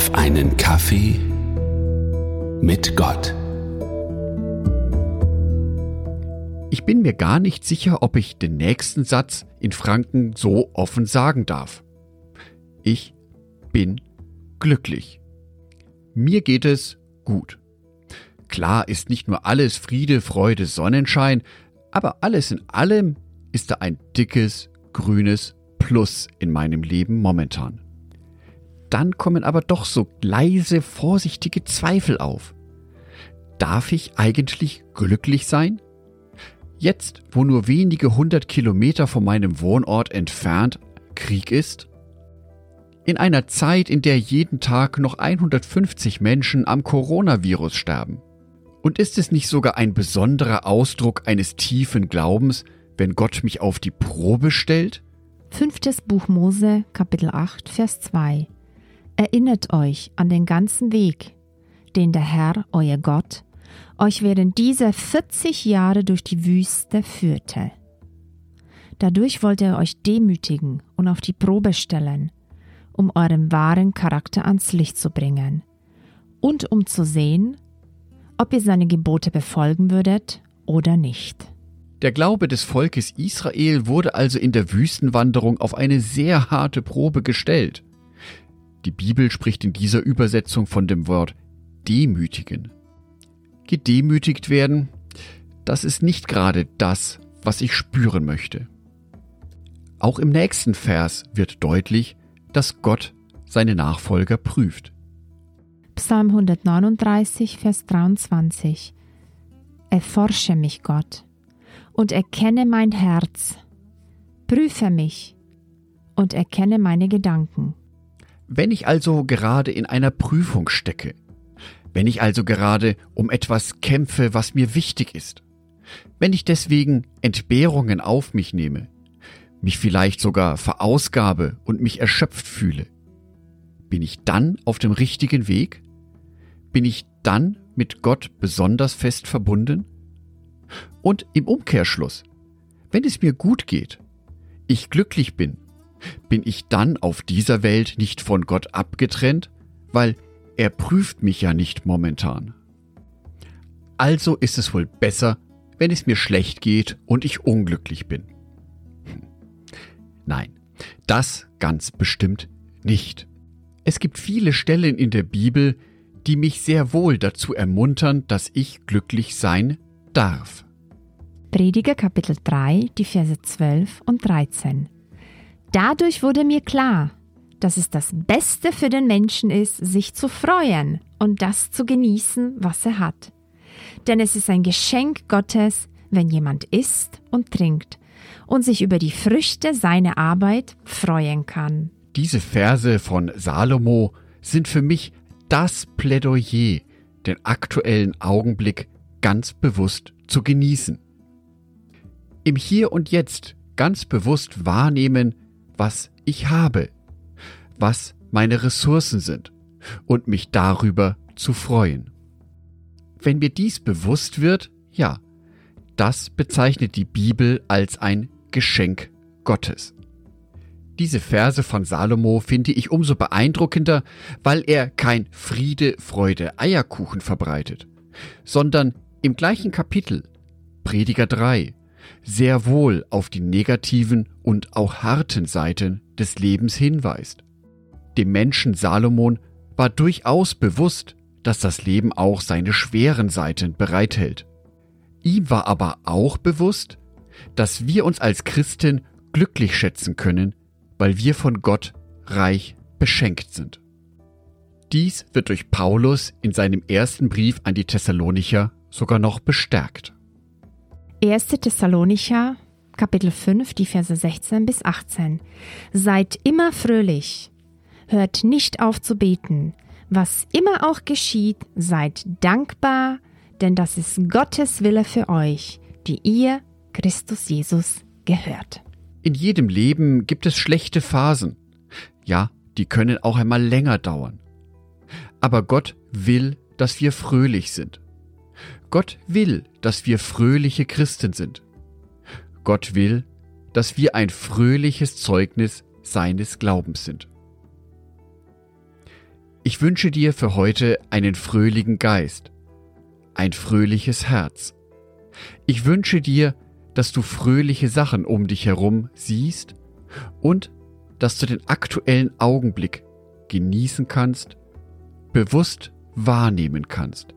auf einen Kaffee mit Gott. Ich bin mir gar nicht sicher, ob ich den nächsten Satz in Franken so offen sagen darf. Ich bin glücklich. Mir geht es gut. Klar ist nicht nur alles Friede, Freude, Sonnenschein, aber alles in allem ist da ein dickes, grünes Plus in meinem Leben momentan. Dann kommen aber doch so leise, vorsichtige Zweifel auf. Darf ich eigentlich glücklich sein? Jetzt, wo nur wenige hundert Kilometer von meinem Wohnort entfernt Krieg ist? In einer Zeit, in der jeden Tag noch 150 Menschen am Coronavirus sterben? Und ist es nicht sogar ein besonderer Ausdruck eines tiefen Glaubens, wenn Gott mich auf die Probe stellt? Fünftes Buch Mose, Kapitel 8, Vers 2. Erinnert euch an den ganzen Weg, den der Herr, euer Gott, euch während dieser 40 Jahre durch die Wüste führte. Dadurch wollte er euch demütigen und auf die Probe stellen, um euren wahren Charakter ans Licht zu bringen und um zu sehen, ob ihr seine Gebote befolgen würdet oder nicht. Der Glaube des Volkes Israel wurde also in der Wüstenwanderung auf eine sehr harte Probe gestellt. Die Bibel spricht in dieser Übersetzung von dem Wort demütigen. Gedemütigt werden, das ist nicht gerade das, was ich spüren möchte. Auch im nächsten Vers wird deutlich, dass Gott seine Nachfolger prüft. Psalm 139, Vers 23 Erforsche mich, Gott, und erkenne mein Herz. Prüfe mich und erkenne meine Gedanken. Wenn ich also gerade in einer Prüfung stecke, wenn ich also gerade um etwas kämpfe, was mir wichtig ist, wenn ich deswegen Entbehrungen auf mich nehme, mich vielleicht sogar verausgabe und mich erschöpft fühle, bin ich dann auf dem richtigen Weg? Bin ich dann mit Gott besonders fest verbunden? Und im Umkehrschluss, wenn es mir gut geht, ich glücklich bin, bin ich dann auf dieser Welt nicht von Gott abgetrennt, weil er prüft mich ja nicht momentan. Also ist es wohl besser, wenn es mir schlecht geht und ich unglücklich bin. Hm. Nein, das ganz bestimmt nicht. Es gibt viele Stellen in der Bibel, die mich sehr wohl dazu ermuntern, dass ich glücklich sein darf. Prediger Kapitel 3, die Verse 12 und 13. Dadurch wurde mir klar, dass es das Beste für den Menschen ist, sich zu freuen und das zu genießen, was er hat. Denn es ist ein Geschenk Gottes, wenn jemand isst und trinkt und sich über die Früchte seiner Arbeit freuen kann. Diese Verse von Salomo sind für mich das Plädoyer, den aktuellen Augenblick ganz bewusst zu genießen. Im Hier und Jetzt ganz bewusst wahrnehmen, was ich habe, was meine Ressourcen sind und mich darüber zu freuen. Wenn mir dies bewusst wird, ja, das bezeichnet die Bibel als ein Geschenk Gottes. Diese Verse von Salomo finde ich umso beeindruckender, weil er kein Friede, Freude, Eierkuchen verbreitet, sondern im gleichen Kapitel, Prediger 3, sehr wohl auf die negativen und auch harten Seiten des Lebens hinweist. Dem Menschen Salomon war durchaus bewusst, dass das Leben auch seine schweren Seiten bereithält. Ihm war aber auch bewusst, dass wir uns als Christen glücklich schätzen können, weil wir von Gott reich beschenkt sind. Dies wird durch Paulus in seinem ersten Brief an die Thessalonicher sogar noch bestärkt. 1. Thessalonicher, Kapitel 5, die Verse 16 bis 18. Seid immer fröhlich, hört nicht auf zu beten. Was immer auch geschieht, seid dankbar, denn das ist Gottes Wille für euch, die ihr Christus Jesus gehört. In jedem Leben gibt es schlechte Phasen. Ja, die können auch einmal länger dauern. Aber Gott will, dass wir fröhlich sind. Gott will, dass wir fröhliche Christen sind. Gott will, dass wir ein fröhliches Zeugnis seines Glaubens sind. Ich wünsche dir für heute einen fröhlichen Geist, ein fröhliches Herz. Ich wünsche dir, dass du fröhliche Sachen um dich herum siehst und dass du den aktuellen Augenblick genießen kannst, bewusst wahrnehmen kannst,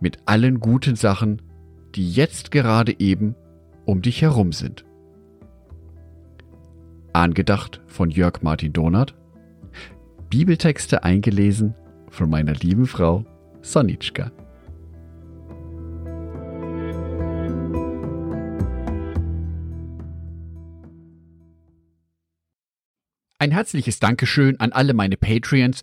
mit allen guten Sachen, die jetzt gerade eben um dich herum sind. Angedacht von Jörg Martin Donat, Bibeltexte eingelesen von meiner lieben Frau Sonitschka. Ein herzliches Dankeschön an alle meine Patreons,